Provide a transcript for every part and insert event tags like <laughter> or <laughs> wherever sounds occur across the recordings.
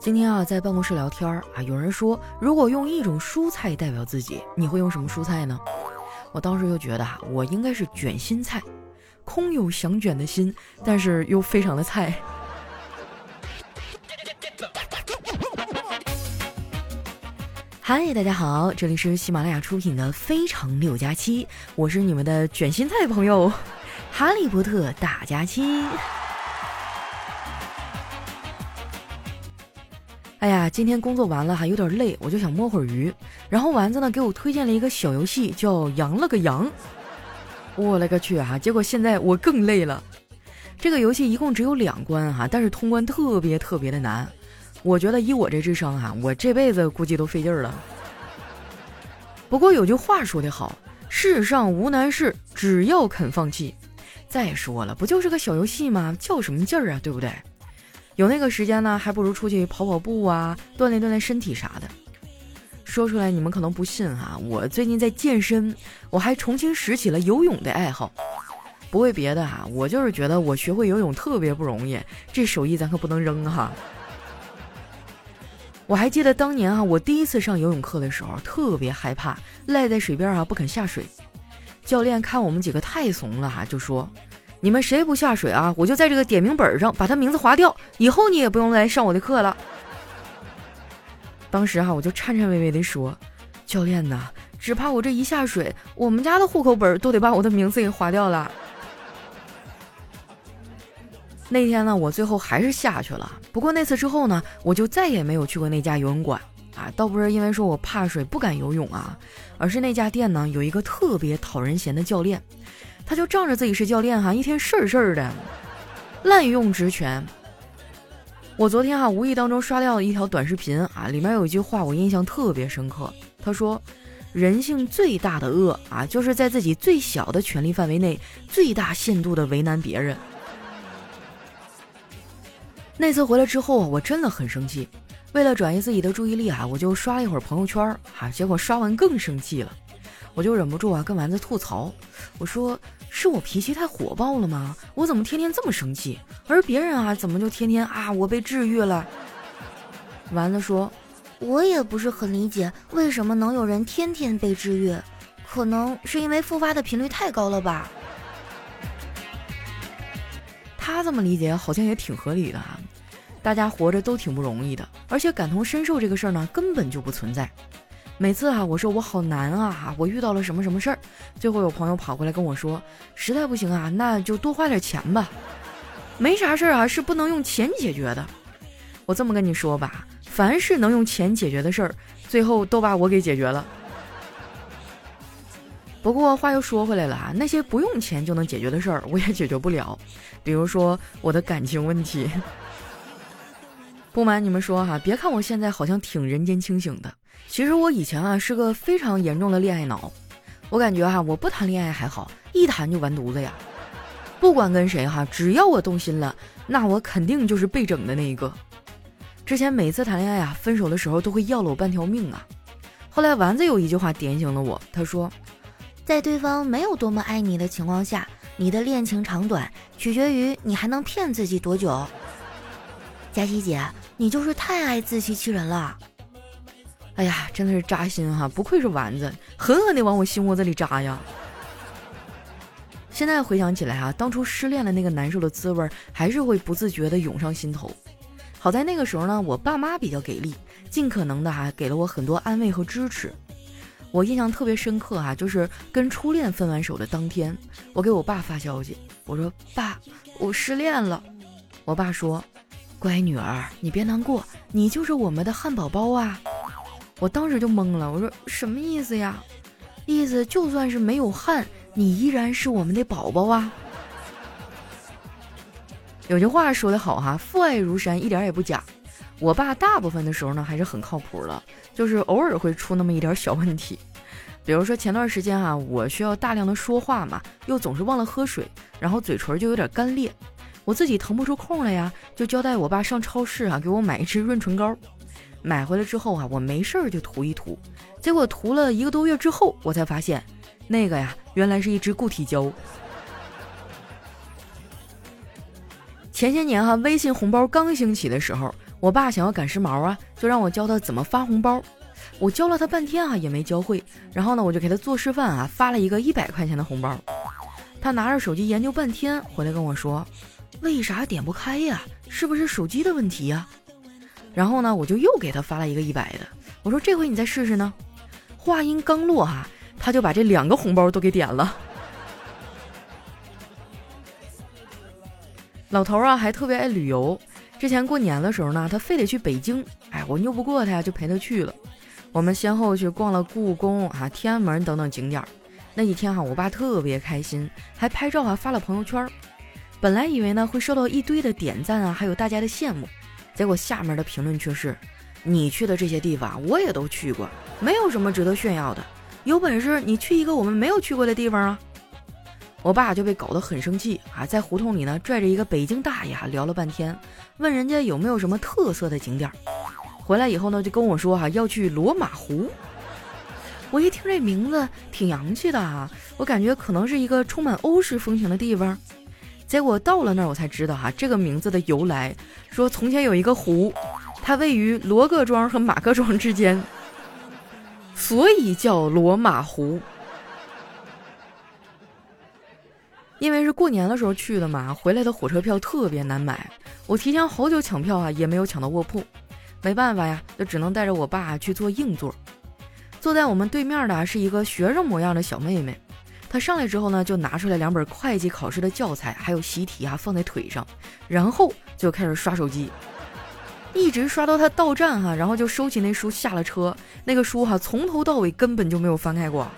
今天啊，在办公室聊天儿啊，有人说，如果用一种蔬菜代表自己，你会用什么蔬菜呢？我当时就觉得啊，我应该是卷心菜，空有想卷的心，但是又非常的菜。嗨，大家好，这里是喜马拉雅出品的《非常六加七》，我是你们的卷心菜朋友，哈利波特大假期。哎呀，今天工作完了还有点累，我就想摸会儿鱼。然后丸子呢给我推荐了一个小游戏，叫《羊了个羊》。我勒个去啊！结果现在我更累了。这个游戏一共只有两关哈，但是通关特别特别的难。我觉得以我这智商哈，我这辈子估计都费劲了。不过有句话说得好，世上无难事，只要肯放弃。再说了，不就是个小游戏吗？较什么劲儿啊，对不对？有那个时间呢，还不如出去跑跑步啊，锻炼锻炼身体啥的。说出来你们可能不信哈，我最近在健身，我还重新拾起了游泳的爱好。不为别的哈，我就是觉得我学会游泳特别不容易，这手艺咱可不能扔哈。我还记得当年啊，我第一次上游泳课的时候，特别害怕，赖在水边啊不肯下水。教练看我们几个太怂了哈，就说。你们谁不下水啊？我就在这个点名本上把他名字划掉，以后你也不用来上我的课了。当时哈，我就颤颤巍巍地说：“教练呐，只怕我这一下水，我们家的户口本都得把我的名字给划掉了。”那天呢，我最后还是下去了。不过那次之后呢，我就再也没有去过那家游泳馆啊。倒不是因为说我怕水不敢游泳啊，而是那家店呢有一个特别讨人嫌的教练。他就仗着自己是教练哈，一天事儿事儿的，滥用职权。我昨天哈无意当中刷掉了一条短视频啊，里面有一句话我印象特别深刻。他说：“人性最大的恶啊，就是在自己最小的权利范围内，最大限度的为难别人。”那次回来之后，我真的很生气。为了转移自己的注意力啊，我就刷了一会儿朋友圈啊，结果刷完更生气了。我就忍不住啊，跟丸子吐槽，我说是我脾气太火爆了吗？我怎么天天这么生气？而别人啊，怎么就天天啊，我被治愈了？丸子说，我也不是很理解，为什么能有人天天被治愈？可能是因为复发的频率太高了吧？他这么理解好像也挺合理的啊。大家活着都挺不容易的，而且感同身受这个事儿呢，根本就不存在。每次哈，我说我好难啊，我遇到了什么什么事儿，最后有朋友跑过来跟我说，实在不行啊，那就多花点钱吧。没啥事儿啊，是不能用钱解决的。我这么跟你说吧，凡是能用钱解决的事儿，最后都把我给解决了。不过话又说回来了啊，那些不用钱就能解决的事儿，我也解决不了。比如说我的感情问题。<laughs> 不瞒你们说哈，别看我现在好像挺人间清醒的。其实我以前啊是个非常严重的恋爱脑，我感觉哈我不谈恋爱还好，一谈就完犊子呀。不管跟谁哈，只要我动心了，那我肯定就是被整的那一个。之前每次谈恋爱啊，分手的时候都会要了我半条命啊。后来丸子有一句话点醒了我，他说，在对方没有多么爱你的情况下，你的恋情长短取决于你还能骗自己多久。佳琪姐，你就是太爱自欺欺人了。哎呀，真的是扎心哈！不愧是丸子，狠狠的往我心窝子里扎呀。现在回想起来啊，当初失恋的那个难受的滋味，还是会不自觉的涌上心头。好在那个时候呢，我爸妈比较给力，尽可能的哈给了我很多安慰和支持。我印象特别深刻哈，就是跟初恋分完手的当天，我给我爸发消息，我说：“爸，我失恋了。”我爸说：“乖女儿，你别难过，你就是我们的汉堡包啊。”我当时就懵了，我说什么意思呀？意思就算是没有汗，你依然是我们的宝宝啊。有句话说得好哈，父爱如山，一点也不假。我爸大部分的时候呢还是很靠谱的，就是偶尔会出那么一点小问题。比如说前段时间哈，我需要大量的说话嘛，又总是忘了喝水，然后嘴唇就有点干裂，我自己腾不出空来呀，就交代我爸上超市啊给我买一支润唇膏。买回来之后啊，我没事儿就涂一涂，结果涂了一个多月之后，我才发现，那个呀，原来是一支固体胶。前些年哈，微信红包刚兴起的时候，我爸想要赶时髦啊，就让我教他怎么发红包。我教了他半天啊，也没教会。然后呢，我就给他做示范啊，发了一个一百块钱的红包。他拿着手机研究半天，回来跟我说：“为啥点不开呀？是不是手机的问题呀？”然后呢，我就又给他发了一个一百的。我说：“这回你再试试呢。”话音刚落哈，他就把这两个红包都给点了。老头啊，还特别爱旅游。之前过年的时候呢，他非得去北京，哎，我拗不过他呀，就陪他去了。我们先后去逛了故宫啊、天安门等等景点。那几天哈，我爸特别开心，还拍照啊发了朋友圈。本来以为呢会收到一堆的点赞啊，还有大家的羡慕，结果下面的评论却是：你去的这些地方我也都去过，没有什么值得炫耀的。有本事你去一个我们没有去过的地方啊！我爸就被搞得很生气啊，在胡同里呢拽着一个北京大爷聊了半天，问人家有没有什么特色的景点。回来以后呢，就跟我说哈要去罗马湖。我一听这名字挺洋气的啊，我感觉可能是一个充满欧式风情的地方。结果到了那儿，我才知道哈这个名字的由来，说从前有一个湖，它位于罗各庄和马各庄之间，所以叫罗马湖。因为是过年的时候去的嘛，回来的火车票特别难买，我提前好久抢票啊，也没有抢到卧铺，没办法呀，就只能带着我爸去坐硬座。坐在我们对面的是一个学生模样的小妹妹，他上来之后呢，就拿出来两本会计考试的教材，还有习题啊，放在腿上，然后就开始刷手机，一直刷到他到站哈，然后就收起那书下了车，那个书哈从头到尾根本就没有翻开过。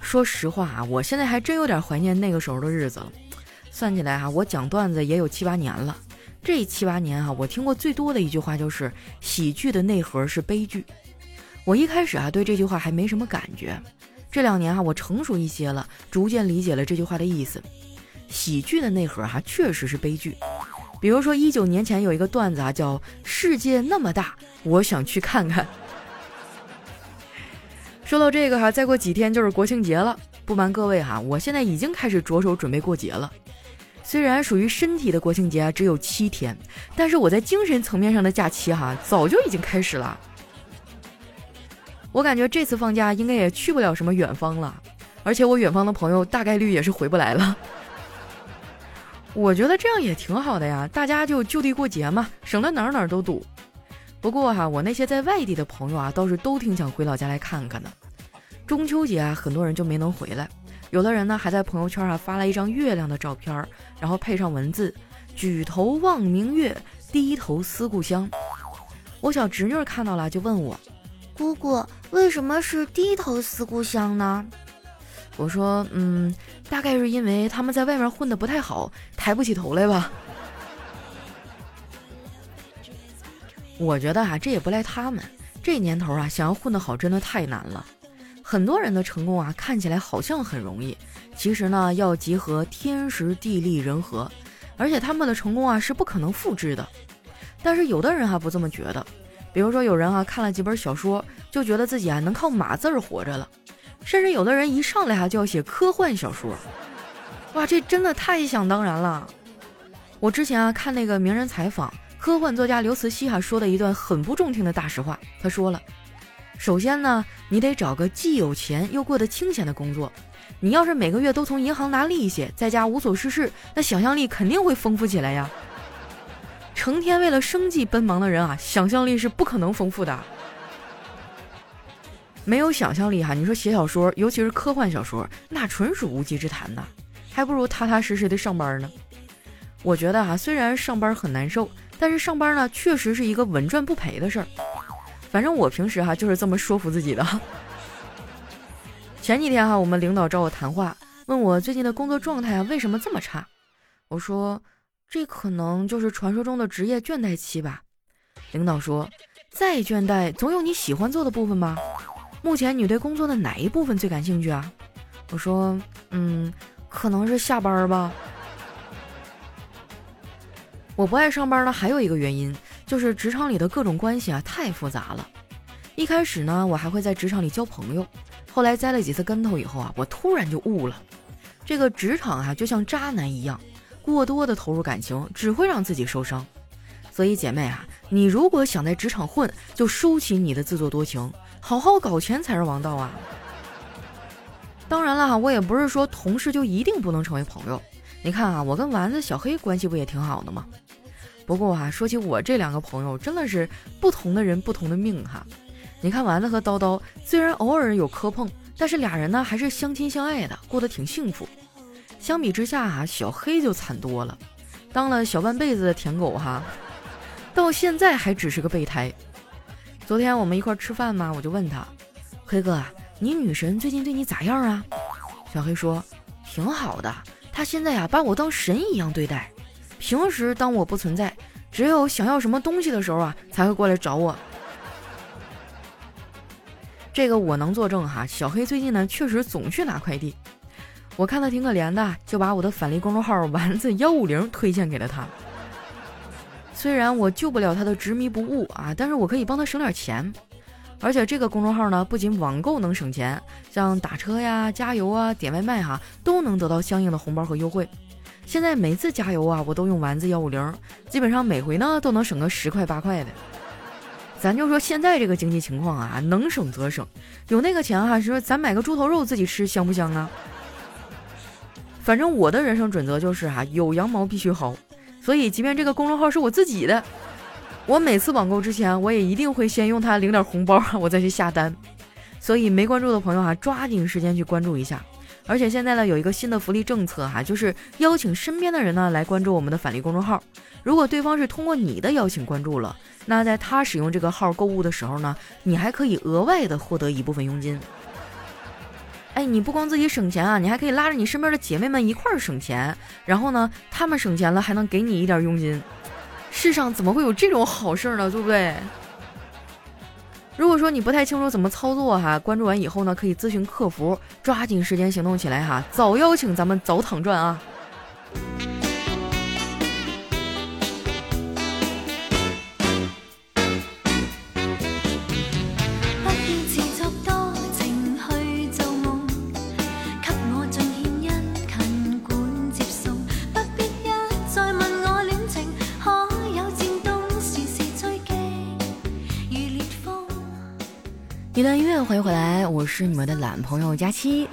说实话啊，我现在还真有点怀念那个时候的日子了。算起来哈，我讲段子也有七八年了。这七八年啊，我听过最多的一句话就是“喜剧的内核是悲剧”。我一开始啊对这句话还没什么感觉，这两年啊我成熟一些了，逐渐理解了这句话的意思。喜剧的内核哈确实是悲剧。比如说一九年前有一个段子啊，叫“世界那么大，我想去看看”。<laughs> 说到这个哈，再过几天就是国庆节了。不瞒各位哈，我现在已经开始着手准备过节了。虽然属于身体的国庆节啊只有七天，但是我在精神层面上的假期哈早就已经开始了。我感觉这次放假应该也去不了什么远方了，而且我远方的朋友大概率也是回不来了。我觉得这样也挺好的呀，大家就就地过节嘛，省得哪儿哪儿都堵。不过哈，我那些在外地的朋友啊，倒是都挺想回老家来看看的。中秋节啊，很多人就没能回来，有的人呢还在朋友圈啊发了一张月亮的照片，然后配上文字：“举头望明月，低头思故乡。”我小侄女看到了，就问我：“姑姑，为什么是低头思故乡呢？”我说：“嗯，大概是因为他们在外面混的不太好，抬不起头来吧。”我觉得啊，这也不赖他们。这年头啊，想要混得好，真的太难了。很多人的成功啊，看起来好像很容易，其实呢，要集合天时地利人和，而且他们的成功啊是不可能复制的。但是有的人还不这么觉得，比如说有人啊看了几本小说，就觉得自己啊能靠码字儿活着了，甚至有的人一上来啊就要写科幻小说，哇，这真的太想当然了。我之前啊看那个名人采访。科幻作家刘慈欣哈说的一段很不中听的大实话，他说了：“首先呢，你得找个既有钱又过得清闲的工作。你要是每个月都从银行拿利息，在家无所事事，那想象力肯定会丰富起来呀。成天为了生计奔忙的人啊，想象力是不可能丰富的。没有想象力哈，你说写小说，尤其是科幻小说，那纯属无稽之谈呐，还不如踏踏实实的上班呢。我觉得哈，虽然上班很难受。”但是上班呢，确实是一个稳赚不赔的事儿。反正我平时哈就是这么说服自己的。<laughs> 前几天哈，我们领导找我谈话，问我最近的工作状态啊为什么这么差？我说这可能就是传说中的职业倦怠期吧。领导说，再倦怠总有你喜欢做的部分吧？目前你对工作的哪一部分最感兴趣啊？我说，嗯，可能是下班吧。我不爱上班呢，还有一个原因就是职场里的各种关系啊太复杂了。一开始呢，我还会在职场里交朋友，后来栽了几次跟头以后啊，我突然就悟了，这个职场啊就像渣男一样，过多的投入感情只会让自己受伤。所以姐妹啊，你如果想在职场混，就收起你的自作多情，好好搞钱才是王道啊。当然了，我也不是说同事就一定不能成为朋友。你看啊，我跟丸子、小黑关系不也挺好的吗？不过啊，说起我这两个朋友，真的是不同的人，不同的命哈。你看丸子和叨叨，虽然偶尔有磕碰，但是俩人呢还是相亲相爱的，过得挺幸福。相比之下啊，小黑就惨多了，当了小半辈子的舔狗哈，到现在还只是个备胎。昨天我们一块吃饭嘛，我就问他，黑哥，你女神最近对你咋样啊？小黑说，挺好的，她现在呀把我当神一样对待。平时当我不存在，只有想要什么东西的时候啊，才会过来找我。这个我能作证哈。小黑最近呢，确实总去拿快递。我看他挺可怜的，就把我的返利公众号“丸子幺五零”推荐给了他。虽然我救不了他的执迷不悟啊，但是我可以帮他省点钱。而且这个公众号呢，不仅网购能省钱，像打车呀、加油啊、点外卖哈，都能得到相应的红包和优惠。现在每次加油啊，我都用丸子幺五零，基本上每回呢都能省个十块八块的。咱就说现在这个经济情况啊，能省则省，有那个钱哈，说咱买个猪头肉自己吃香不香啊？反正我的人生准则就是哈，有羊毛必须薅，所以即便这个公众号是我自己的，我每次网购之前，我也一定会先用它领点红包，我再去下单。所以没关注的朋友哈，抓紧时间去关注一下。而且现在呢，有一个新的福利政策哈，就是邀请身边的人呢来关注我们的返利公众号。如果对方是通过你的邀请关注了，那在他使用这个号购物的时候呢，你还可以额外的获得一部分佣金。哎，你不光自己省钱啊，你还可以拉着你身边的姐妹们一块儿省钱，然后呢，她们省钱了还能给你一点佣金。世上怎么会有这种好事呢？对不对？如果说你不太清楚怎么操作哈，关注完以后呢，可以咨询客服，抓紧时间行动起来哈，早邀请咱们早躺赚啊！欢迎回来，我是你们的懒朋友佳期。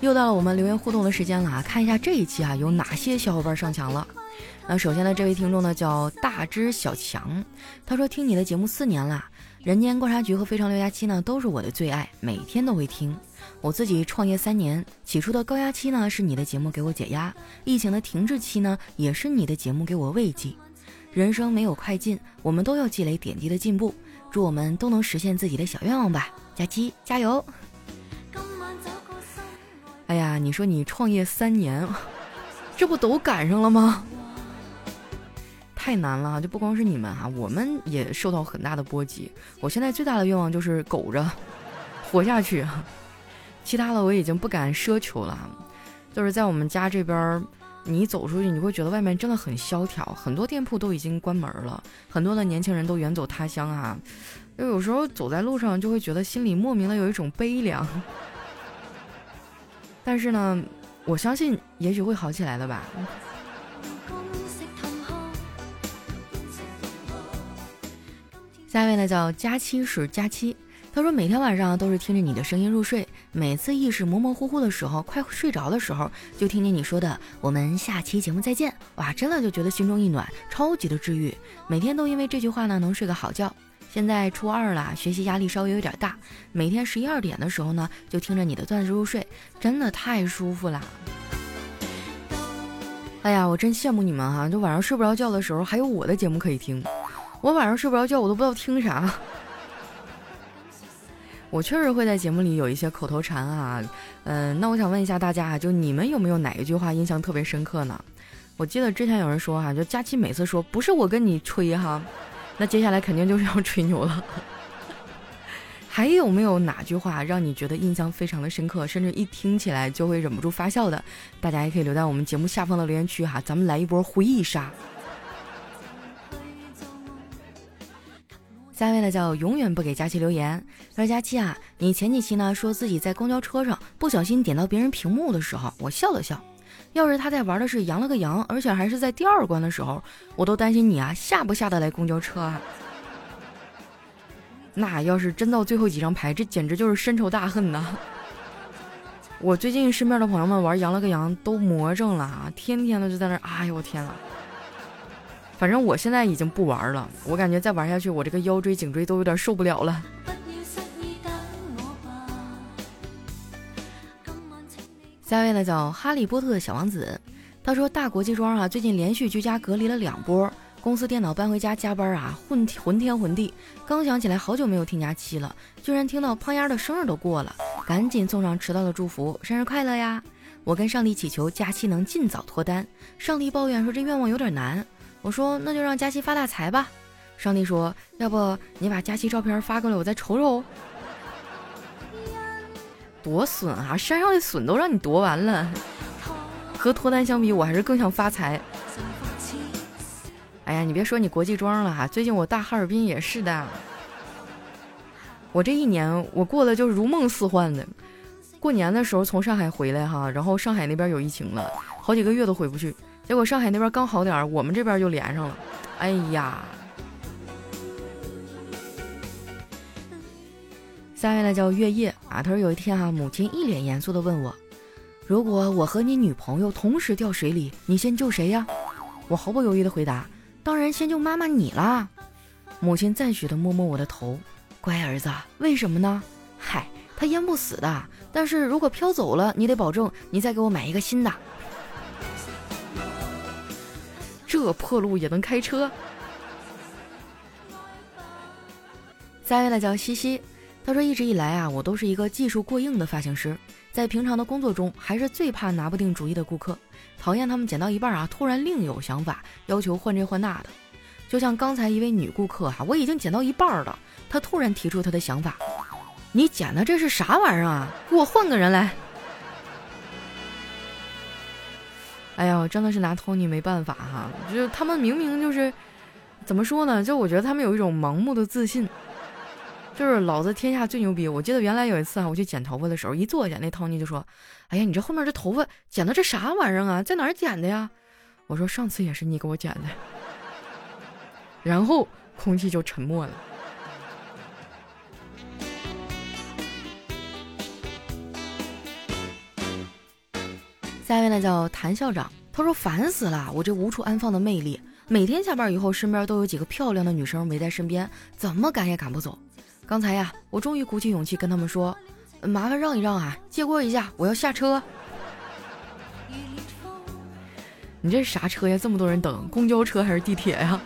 又到了我们留言互动的时间了啊！看一下这一期啊，有哪些小伙伴上墙了。那首先呢，这位听众呢叫大只小强，他说听你的节目四年了，人间观察局和非常六加七呢都是我的最爱，每天都会听。我自己创业三年，起初的高压期呢是你的节目给我解压，疫情的停滞期呢也是你的节目给我慰藉。人生没有快进，我们都要积累点滴的进步。祝我们都能实现自己的小愿望吧，佳期加油！哎呀，你说你创业三年，<laughs> 这不都赶上了吗？太难了，就不光是你们哈，我们也受到很大的波及。我现在最大的愿望就是苟着 <laughs> 活下去，其他的我已经不敢奢求了。就是在我们家这边。你走出去，你会觉得外面真的很萧条，很多店铺都已经关门了，很多的年轻人都远走他乡啊。就有时候走在路上，就会觉得心里莫名的有一种悲凉。但是呢，我相信也许会好起来的吧。下一位呢，叫佳期是佳期。他说：“每天晚上都是听着你的声音入睡，每次意识模模糊糊的时候，快睡着的时候，就听见你说的‘我们下期节目再见’，哇，真的就觉得心中一暖，超级的治愈。每天都因为这句话呢，能睡个好觉。现在初二了，学习压力稍微有点大，每天十一二点的时候呢，就听着你的段子入睡，真的太舒服了。哎呀，我真羡慕你们哈，就晚上睡不着觉的时候，还有我的节目可以听。我晚上睡不着觉，我都不知道听啥。”我确实会在节目里有一些口头禅啊，嗯，那我想问一下大家啊，就你们有没有哪一句话印象特别深刻呢？我记得之前有人说哈，就佳期每次说不是我跟你吹哈，那接下来肯定就是要吹牛了。<laughs> 还有没有哪句话让你觉得印象非常的深刻，甚至一听起来就会忍不住发笑的？大家也可以留在我们节目下方的留言区哈，咱们来一波回忆杀。下一位呢叫永远不给佳期留言。他说：“佳期啊，你前几期呢说自己在公交车上不小心点到别人屏幕的时候，我笑了笑。要是他在玩的是羊了个羊，而且还是在第二关的时候，我都担心你啊下不下得来公交车啊。<laughs> 那要是真到最后几张牌，这简直就是深仇大恨呐！我最近身边的朋友们玩羊了个羊都魔怔了啊，天天的就在那，哎呦我天呐！反正我现在已经不玩了，我感觉再玩下去，我这个腰椎颈椎都有点受不了了。下一位呢叫哈利波特小王子，他说大国际庄啊，最近连续居家隔离了两波。公司电脑搬回家加班啊，混混天混地。刚想起来好久没有听假期了，居然听到胖丫的生日都过了，赶紧送上迟到的祝福，生日快乐呀！我跟上帝祈求假期能尽早脱单。上帝抱怨说这愿望有点难，我说那就让佳期发大财吧。上帝说要不你把佳期照片发过来，我再瞅瞅。多损啊！山上的笋都让你夺完了。和脱单相比，我还是更想发财。哎呀，你别说你国际装了哈，最近我大哈尔滨也是的。我这一年我过得就如梦似幻的。过年的时候从上海回来哈，然后上海那边有疫情了，好几个月都回不去。结果上海那边刚好点，我们这边就连上了。哎呀！下面呢叫月夜啊，他说有一天啊，母亲一脸严肃的问我：“如果我和你女朋友同时掉水里，你先救谁呀？”我毫不犹豫的回答。当然先救妈妈你啦！母亲赞许的摸摸我的头，乖儿子，为什么呢？嗨，他淹不死的，但是如果飘走了，你得保证你再给我买一个新的。这破路也能开车？下一位呢叫西西，他说一直以来啊，我都是一个技术过硬的发型师，在平常的工作中，还是最怕拿不定主意的顾客。讨厌他们剪到一半啊，突然另有想法，要求换这换那的。就像刚才一位女顾客哈，我已经剪到一半了，她突然提出她的想法：“你剪的这是啥玩意儿啊？给我换个人来！”哎呀，真的是拿托尼没办法哈，就他们明明就是怎么说呢？就我觉得他们有一种盲目的自信。就是老子天下最牛逼！我记得原来有一次啊，我去剪头发的时候，一坐下，那 Tony 就说：“哎呀，你这后面这头发剪的这啥玩意儿啊？在哪儿剪的呀？”我说：“上次也是你给我剪的。”然后空气就沉默了。下一位呢叫谭校长，他说：“烦死了，我这无处安放的魅力，每天下班以后，身边都有几个漂亮的女生围在身边，怎么赶也赶不走。”刚才呀，我终于鼓起勇气跟他们说：“麻烦让一让啊，借过一下，我要下车。”你这是啥车呀？这么多人等，公交车还是地铁呀？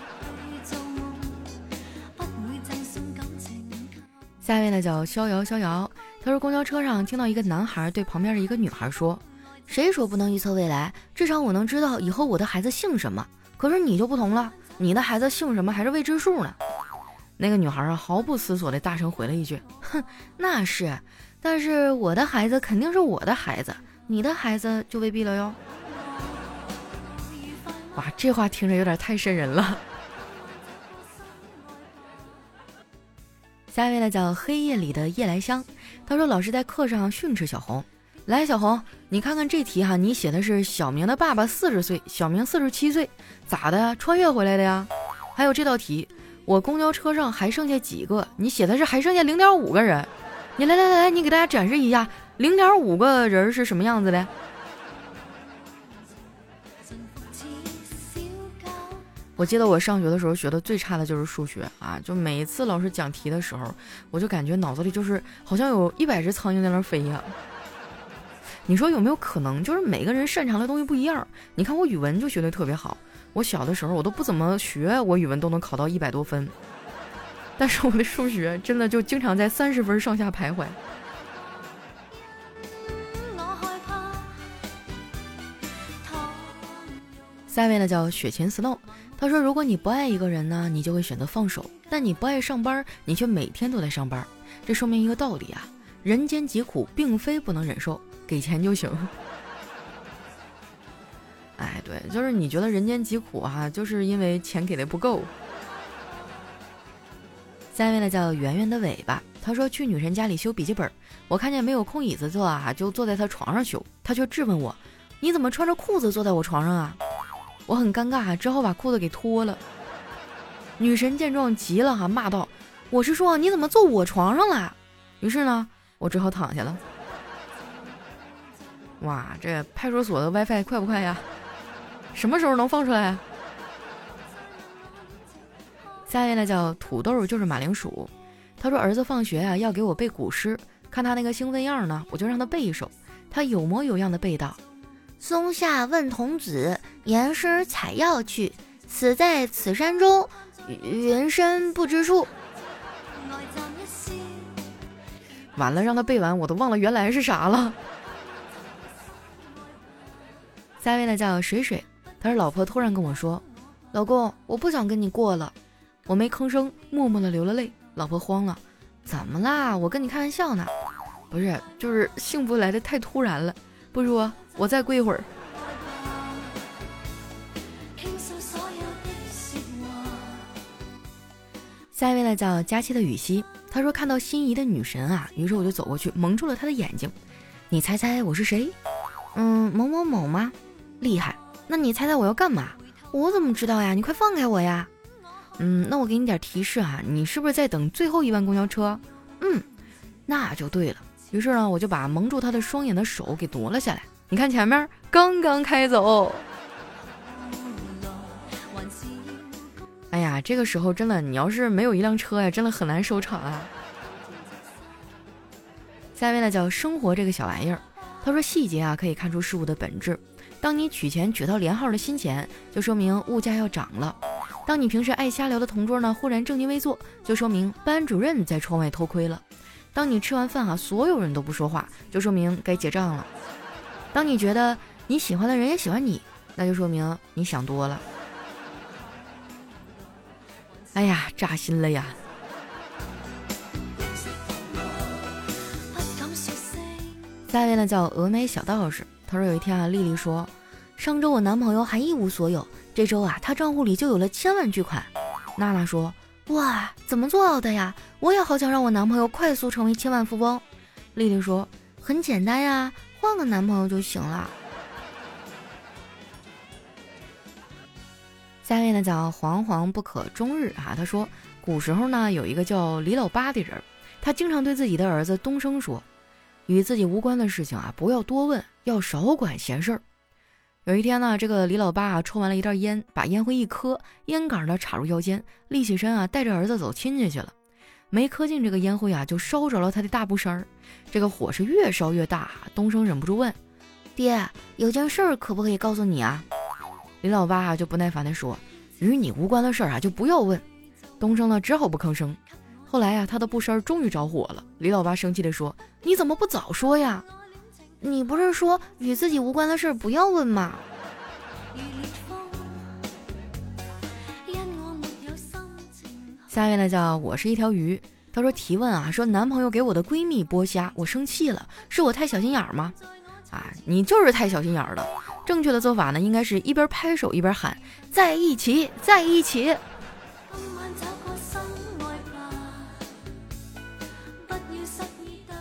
下一位呢叫逍遥逍遥，他说公交车上听到一个男孩对旁边的一个女孩说：“谁说不能预测未来？至少我能知道以后我的孩子姓什么。可是你就不同了，你的孩子姓什么还是未知数呢。”那个女孩啊，毫不思索的大声回了一句：“哼，那是，但是我的孩子肯定是我的孩子，你的孩子就未必了哟。”哇，这话听着有点太瘆人了。下一位呢，叫黑夜里的夜来香。他说：“老师在课上训斥小红，来，小红，你看看这题哈，你写的是小明的爸爸四十岁，小明四十七岁，咋的？穿越回来的呀？还有这道题。”我公交车上还剩下几个？你写的是还剩下零点五个人。你来来来来，你给大家展示一下零点五个人是什么样子的。我记得我上学的时候学的最差的就是数学啊，就每一次老师讲题的时候，我就感觉脑子里就是好像有一百只苍蝇在那飞呀。你说有没有可能，就是每个人擅长的东西不一样？你看我语文就学的特别好。我小的时候我都不怎么学，我语文都能考到一百多分，但是我的数学真的就经常在三十分上下徘徊。下一位呢叫雪琴 Snow，他说：“如果你不爱一个人呢，你就会选择放手；但你不爱上班，你却每天都在上班。这说明一个道理啊，人间疾苦并非不能忍受，给钱就行。”哎，对，就是你觉得人间疾苦哈，就是因为钱给的不够。下一位呢叫圆圆的尾巴，他说去女神家里修笔记本，我看见没有空椅子坐啊，就坐在她床上修，他却质问我，你怎么穿着裤子坐在我床上啊？我很尴尬，只好把裤子给脱了。女神见状急了哈，骂道：“我是说你怎么坐我床上了？”于是呢，我只好躺下了。哇，这派出所的 WiFi 快不快呀？什么时候能放出来？下一位呢叫土豆，就是马铃薯。他说儿子放学啊要给我背古诗，看他那个兴奋样呢，我就让他背一首。他有模有样的背道：“松下问童子，言师采药去。死在此山中，云深不知处。”完了，让他背完，我都忘了原来是啥了。下一位呢叫水水，他说老婆突然跟我说：“老公，我不想跟你过了。”我没吭声，默默的流了泪。老婆慌了：“怎么啦？我跟你开玩笑呢。”不是，就是幸福来的太突然了。不说，我再跪一会儿。下一位呢叫佳期的雨熙，他说看到心仪的女神啊，于是我就走过去蒙住了她的眼睛。你猜猜我是谁？嗯，某某某吗？厉害，那你猜猜我要干嘛？我怎么知道呀？你快放开我呀！嗯，那我给你点提示啊，你是不是在等最后一班公交车？嗯，那就对了。于是呢，我就把蒙住他的双眼的手给夺了下来。你看前面刚刚开走。哎呀，这个时候真的，你要是没有一辆车呀，真的很难收场啊。下面呢叫生活这个小玩意儿，他说细节啊可以看出事物的本质。当你取钱取到连号的新钱，就说明物价要涨了；当你平时爱瞎聊的同桌呢忽然正襟危坐，就说明班主任在窗外偷窥了；当你吃完饭哈所有人都不说话，就说明该结账了；当你觉得你喜欢的人也喜欢你，那就说明你想多了。哎呀，扎心了呀！下一位呢叫峨眉小道士。他说有一天啊，丽丽说，上周我男朋友还一无所有，这周啊，他账户里就有了千万巨款。娜娜说，哇，怎么做到的呀？我也好想让我男朋友快速成为千万富翁。丽丽说，很简单呀，换个男朋友就行了。下面呢叫惶惶不可终日啊，他说古时候呢有一个叫李老八的人，他经常对自己的儿子东升说。与自己无关的事情啊，不要多问，要少管闲事儿。有一天呢，这个李老八啊，抽完了一袋烟，把烟灰一磕，烟杆呢插入腰间，立起身啊，带着儿子走亲戚去了。没磕进这个烟灰啊，就烧着了他的大布衫儿。这个火是越烧越大，东升忍不住问：“爹，有件事儿可不可以告诉你啊？”李老八啊就不耐烦地说：“与你无关的事儿啊，就不要问。”东升呢只好不吭声。后来呀，他的布衫终于着火了。李老八生气地说：“你怎么不早说呀？你不是说与自己无关的事不要问吗？”下面呢叫我是一条鱼。他说提问啊，说男朋友给我的闺蜜剥虾，我生气了，是我太小心眼儿吗？啊，你就是太小心眼儿了。正确的做法呢，应该是一边拍手一边喊在一起，在一起。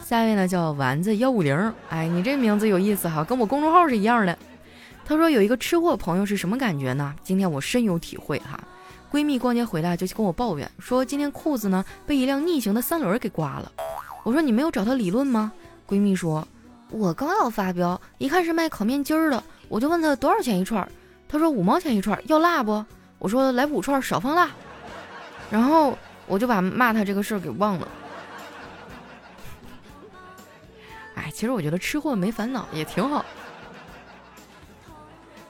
下一位呢叫丸子幺五零，哎，你这名字有意思哈，跟我公众号是一样的。他说有一个吃货朋友是什么感觉呢？今天我深有体会哈。闺蜜逛街回来就跟我抱怨说，今天裤子呢被一辆逆行的三轮给刮了。我说你没有找他理论吗？闺蜜说，我刚要发飙，一看是卖烤面筋儿的，我就问他多少钱一串，他说五毛钱一串，要辣不？我说来五串少放辣。然后我就把骂他这个事儿给忘了。哎，其实我觉得吃货没烦恼也挺好。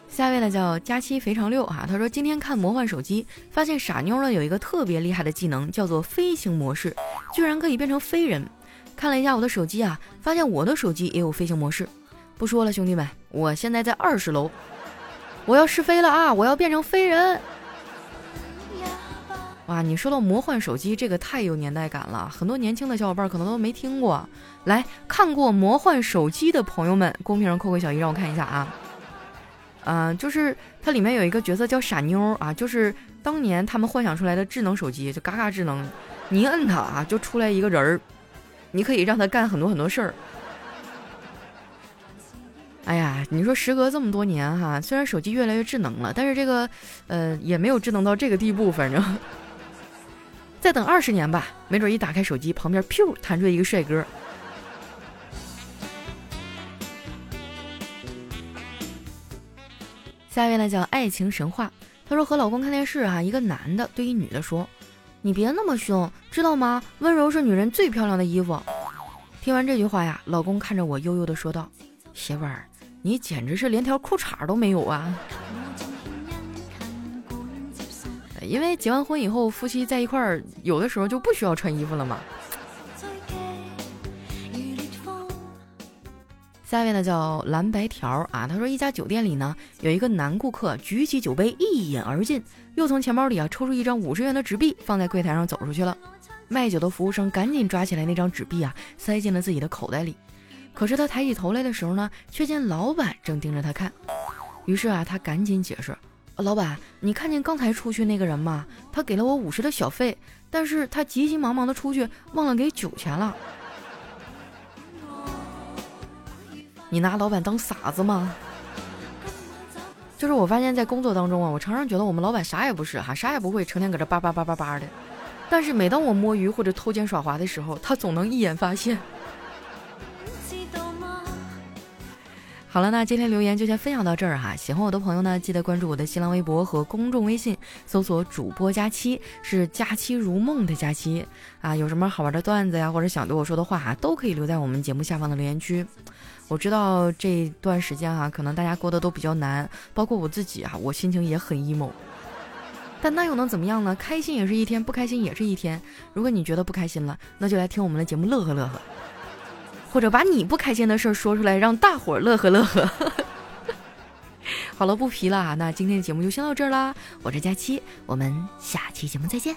下一位呢叫佳期肥肠六哈，他说今天看魔幻手机，发现傻妞呢有一个特别厉害的技能，叫做飞行模式，居然可以变成飞人。看了一下我的手机啊，发现我的手机也有飞行模式。不说了，兄弟们，我现在在二十楼，我要试飞了啊！我要变成飞人。哇，你说到魔幻手机，这个太有年代感了，很多年轻的小伙伴可能都没听过。来看过魔幻手机的朋友们，公屏上扣个小一，让我看一下啊。嗯，就是它里面有一个角色叫傻妞啊，就是当年他们幻想出来的智能手机，就嘎嘎智能，你一摁它啊，就出来一个人儿，你可以让他干很多很多事儿。哎呀，你说时隔这么多年哈，虽然手机越来越智能了，但是这个，呃，也没有智能到这个地步。反正，再等二十年吧，没准一打开手机，旁边噗弹出一个帅哥。下一位呢叫爱情神话，他说和老公看电视哈，一个男的对一女的说：“你别那么凶，知道吗？温柔是女人最漂亮的衣服。”听完这句话呀，老公看着我悠悠的说道：“媳妇儿。”你简直是连条裤衩都没有啊！因为结完婚以后，夫妻在一块儿，有的时候就不需要穿衣服了嘛。下一位呢叫蓝白条啊，他说一家酒店里呢有一个男顾客举起酒杯一饮而尽，又从钱包里啊抽出一张五十元的纸币放在柜台上走出去了。卖酒的服务生赶紧抓起来那张纸币啊，塞进了自己的口袋里。可是他抬起头来的时候呢，却见老板正盯着他看。于是啊，他赶紧解释：“老板，你看见刚才出去那个人吗？他给了我五十的小费，但是他急急忙忙的出去，忘了给酒钱了。你拿老板当傻子吗？”就是我发现，在工作当中啊，我常常觉得我们老板啥也不是哈，啥也不会，成天搁这叭叭叭叭叭的。但是每当我摸鱼或者偷奸耍滑的时候，他总能一眼发现。好了，那今天留言就先分享到这儿哈。喜欢我的朋友呢，记得关注我的新浪微博和公众微信，搜索“主播佳期”，是“佳期如梦”的佳期啊。有什么好玩的段子呀，或者想对我说的话哈，都可以留在我们节目下方的留言区。我知道这段时间哈，可能大家过得都比较难，包括我自己啊，我心情也很 emo。但那又能怎么样呢？开心也是一天，不开心也是一天。如果你觉得不开心了，那就来听我们的节目乐呵乐呵。或者把你不开心的事儿说出来，让大伙儿乐呵乐呵。<laughs> 好了，不皮了！那今天的节目就先到这儿啦。我是佳期，我们下期节目再见。